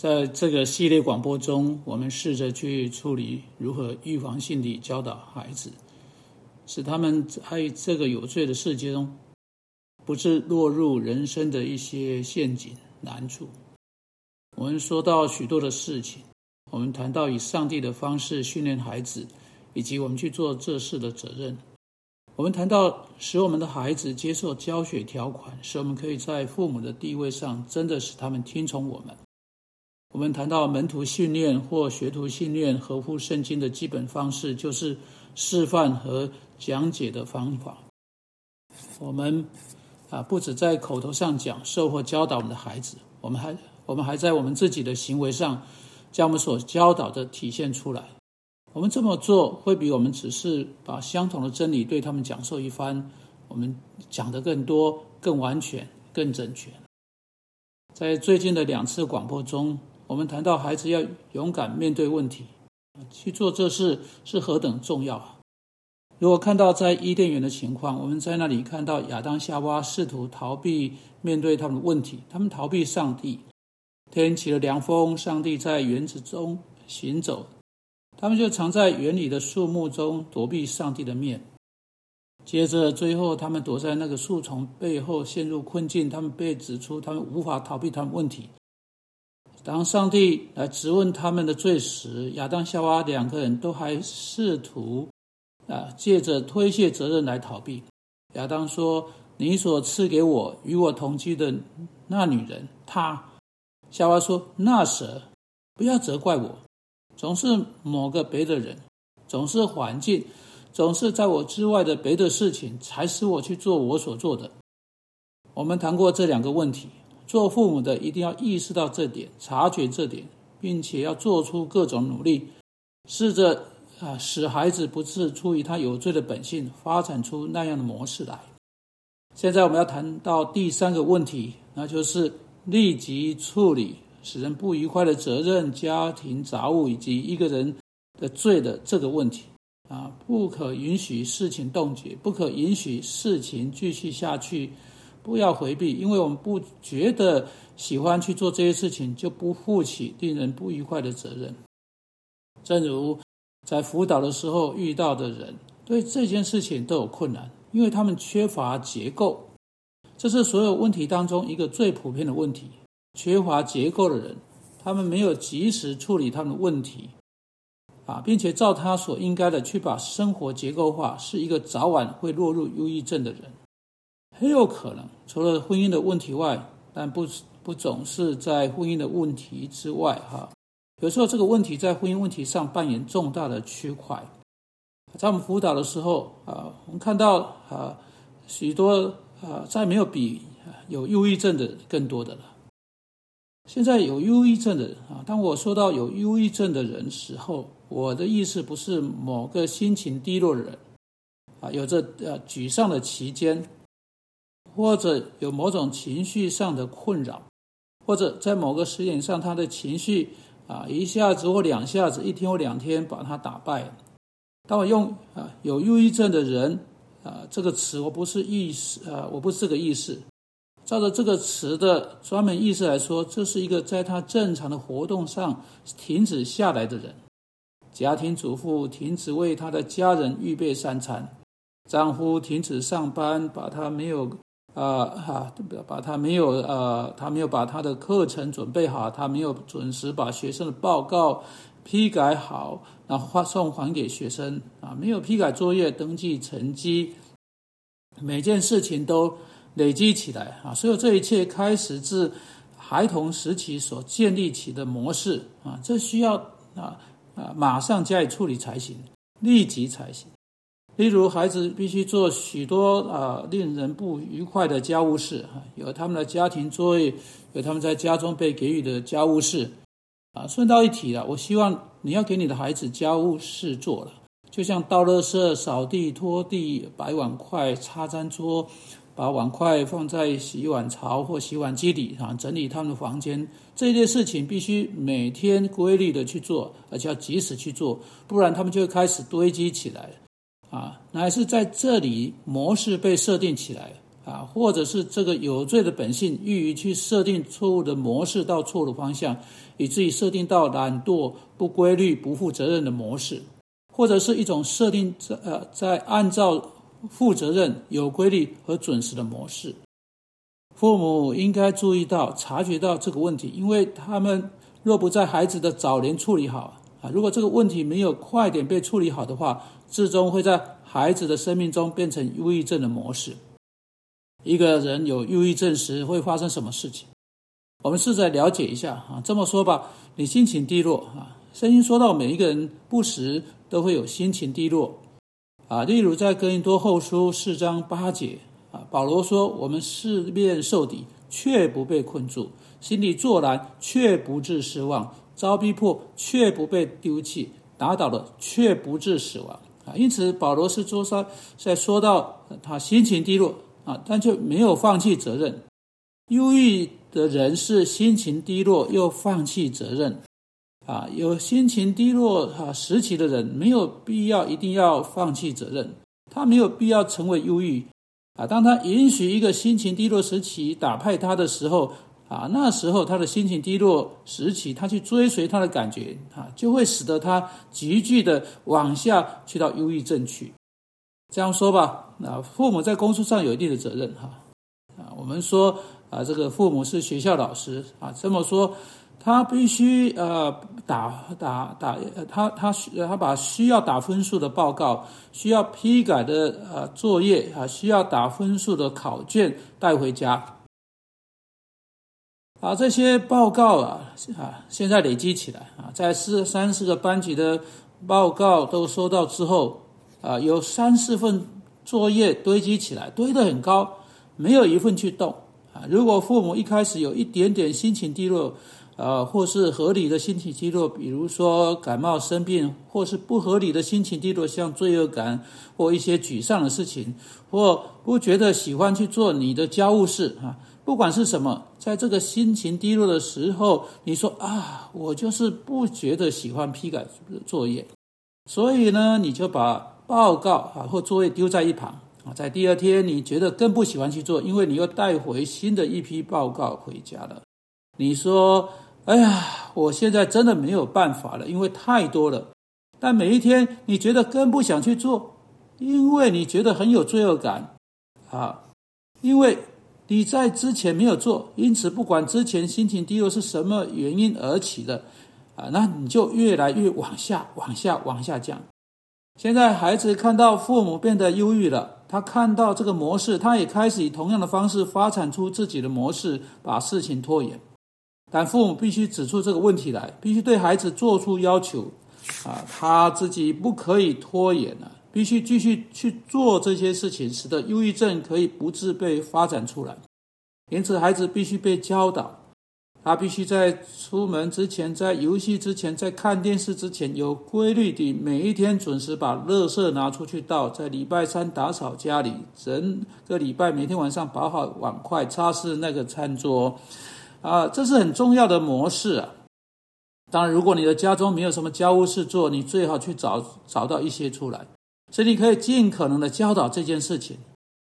在这个系列广播中，我们试着去处理如何预防性地教导孩子，使他们在这个有罪的世界中，不是落入人生的一些陷阱难处。我们说到许多的事情，我们谈到以上帝的方式训练孩子，以及我们去做这事的责任。我们谈到使我们的孩子接受教学条款，使我们可以在父母的地位上真的使他们听从我们。我们谈到门徒训练或学徒训练合乎圣经的基本方式，就是示范和讲解的方法。我们啊，不止在口头上讲授或教导我们的孩子，我们还我们还在我们自己的行为上将我们所教导的体现出来。我们这么做会比我们只是把相同的真理对他们讲授一番，我们讲的更多、更完全、更正确。在最近的两次广播中，我们谈到孩子要勇敢面对问题，去做这事是何等重要啊！如果看到在伊甸园的情况，我们在那里看到亚当夏娃试图逃避面对他们的问题，他们逃避上帝。天起了凉风，上帝在园子中行走。他们就藏在园里的树木中躲避上帝的面。接着，最后他们躲在那个树丛背后陷入困境。他们被指出，他们无法逃避他们问题。当上帝来质问他们的罪时，亚当、夏娃两个人都还试图啊，借着推卸责任来逃避。亚当说：“你所赐给我与我同居的那女人，她。”夏娃说：“那蛇，不要责怪我。”总是某个别的人，总是环境，总是在我之外的别的事情，才使我去做我所做的。我们谈过这两个问题，做父母的一定要意识到这点，察觉这点，并且要做出各种努力，试着啊使孩子不是出于他有罪的本性，发展出那样的模式来。现在我们要谈到第三个问题，那就是立即处理。使人不愉快的责任、家庭杂物以及一个人的罪的这个问题啊，不可允许事情冻结，不可允许事情继续下去，不要回避，因为我们不觉得喜欢去做这些事情，就不负起令人不愉快的责任。正如在辅导的时候遇到的人，对这件事情都有困难，因为他们缺乏结构，这是所有问题当中一个最普遍的问题。缺乏结构的人，他们没有及时处理他们的问题，啊，并且照他所应该的去把生活结构化，是一个早晚会落入忧郁症的人。很有可能，除了婚姻的问题外，但不不总是在婚姻的问题之外，哈，有时候这个问题在婚姻问题上扮演重大的区块。在我们辅导的时候，啊，我们看到啊，许多啊，再没有比有忧郁症的更多的了。现在有忧郁症的人啊，当我说到有忧郁症的人时候，我的意思不是某个心情低落的人啊，有着呃沮丧的期间，或者有某种情绪上的困扰，或者在某个时点上他的情绪啊一下子或两下子，一天或两天把他打败。当我用啊有忧郁症的人啊这个词，我不是意思啊，我不是这个意思。照着这个词的专门意思来说，这是一个在他正常的活动上停止下来的人。家庭主妇停止为他的家人预备三餐，丈夫停止上班，把他没有啊哈，不要把他没有呃，他没有把他的课程准备好，他没有准时把学生的报告批改好，然后发送还给学生啊，没有批改作业，登记成绩，每件事情都。累积起来啊，所有这一切开始自孩童时期所建立起的模式啊，这需要啊啊马上加以处理才行，立即才行。例如，孩子必须做许多啊令人不愉快的家务事啊，有他们的家庭作业，有他们在家中被给予的家务事啊。顺道一提了，我希望你要给你的孩子家务事做了，就像倒垃圾、扫地、拖地、摆碗筷、擦餐桌。把碗筷放在洗碗槽或洗碗机里啊，整理他们的房间，这些事情必须每天规律的去做，而且要及时去做，不然他们就会开始堆积起来，啊，乃是在这里模式被设定起来啊，或者是这个有罪的本性欲于去设定错误的模式到错误的方向，以至于设定到懒惰、不规律、不负责任的模式，或者是一种设定在呃在按照负责任、有规律和准时的模式。父母应该注意到、察觉到这个问题，因为他们若不在孩子的早年处理好啊，如果这个问题没有快点被处理好的话，最终会在孩子的生命中变成忧郁症的模式。一个人有忧郁症时会发生什么事情？我们试着了解一下啊。这么说吧，你心情低落啊。声音说到，每一个人不时都会有心情低落啊。例如在哥林多后书四章八节啊，保罗说：“我们四面受敌，却不被困住；心里作难，却不致失望；遭逼迫，却不被丢弃；打倒了，却不致死亡。”因此保罗是说说在说到他心情低落。啊，但却没有放弃责任。忧郁的人是心情低落又放弃责任。啊，有心情低落啊时期的人，没有必要一定要放弃责任，他没有必要成为忧郁。啊，当他允许一个心情低落时期打败他的时候，啊，那时候他的心情低落时期，他去追随他的感觉，啊，就会使得他急剧的往下去到忧郁症去。这样说吧，那父母在工作上有一定的责任哈，啊，我们说啊，这个父母是学校老师啊，这么说，他必须呃打打打，他他需他把需要打分数的报告、需要批改的呃作业啊、需要打分数的考卷带回家，把，这些报告啊啊，现在累积起来啊，在四三四个班级的报告都收到之后。啊，有三四份作业堆积起来，堆得很高，没有一份去动啊。如果父母一开始有一点点心情低落，呃，或是合理的心情低落，比如说感冒生病，或是不合理的心情低落，像罪恶感或一些沮丧的事情，或不觉得喜欢去做你的家务事啊，不管是什么，在这个心情低落的时候，你说啊，我就是不觉得喜欢批改作业，所以呢，你就把。报告啊，或作业丢在一旁啊，在第二天你觉得更不喜欢去做，因为你又带回新的一批报告回家了。你说：“哎呀，我现在真的没有办法了，因为太多了。”但每一天你觉得更不想去做，因为你觉得很有罪恶感啊，因为你在之前没有做，因此不管之前心情低落是什么原因而起的啊，那你就越来越往下、往下、往下降。现在孩子看到父母变得忧郁了，他看到这个模式，他也开始以同样的方式发展出自己的模式，把事情拖延。但父母必须指出这个问题来，必须对孩子做出要求，啊，他自己不可以拖延了，必须继续去做这些事情，使得忧郁症可以不致被发展出来。因此，孩子必须被教导。他必须在出门之前，在游戏之前，在看电视之前，有规律地每一天准时把垃圾拿出去倒。在礼拜三打扫家里，整个礼拜每天晚上把好碗筷，擦拭那个餐桌。啊，这是很重要的模式啊。当然，如果你的家中没有什么家务事做，你最好去找找到一些出来，所以你可以尽可能的教导这件事情。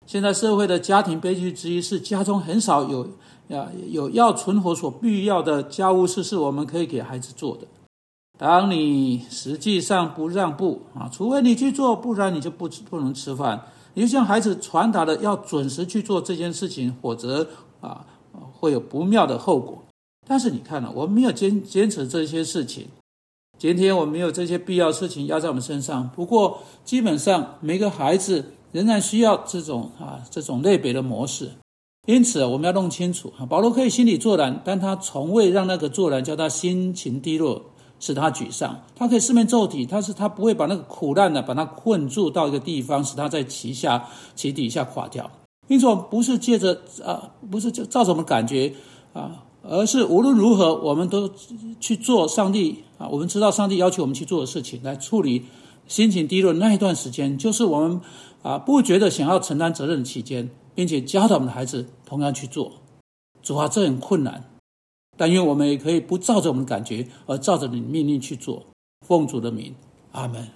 现在社会的家庭悲剧之一是家中很少有。啊，有要存活所必要的家务事是我们可以给孩子做的。当你实际上不让步啊，除非你去做，不然你就不不能吃饭。你就向孩子传达的要准时去做这件事情，否则啊会有不妙的后果。但是你看了，我们没有坚坚持这些事情。今天我们没有这些必要事情压在我们身上。不过基本上每个孩子仍然需要这种啊这种类别的模式。因此，我们要弄清楚啊，保罗可以心里作难，但他从未让那个作难叫他心情低落，使他沮丧。他可以四面奏体，但是他不会把那个苦难呢，把他困住到一个地方，使他在其下、其底下垮掉。因此，不是借着啊，不是就照什么感觉啊，而是无论如何，我们都去做上帝啊，我们知道上帝要求我们去做的事情，来处理心情低落那一段时间，就是我们啊不觉得想要承担责任的期间。并且教导我们的孩子同样去做，主啊，这很困难，但愿我们也可以不照着我们的感觉，而照着你命令去做。奉主的名，阿门。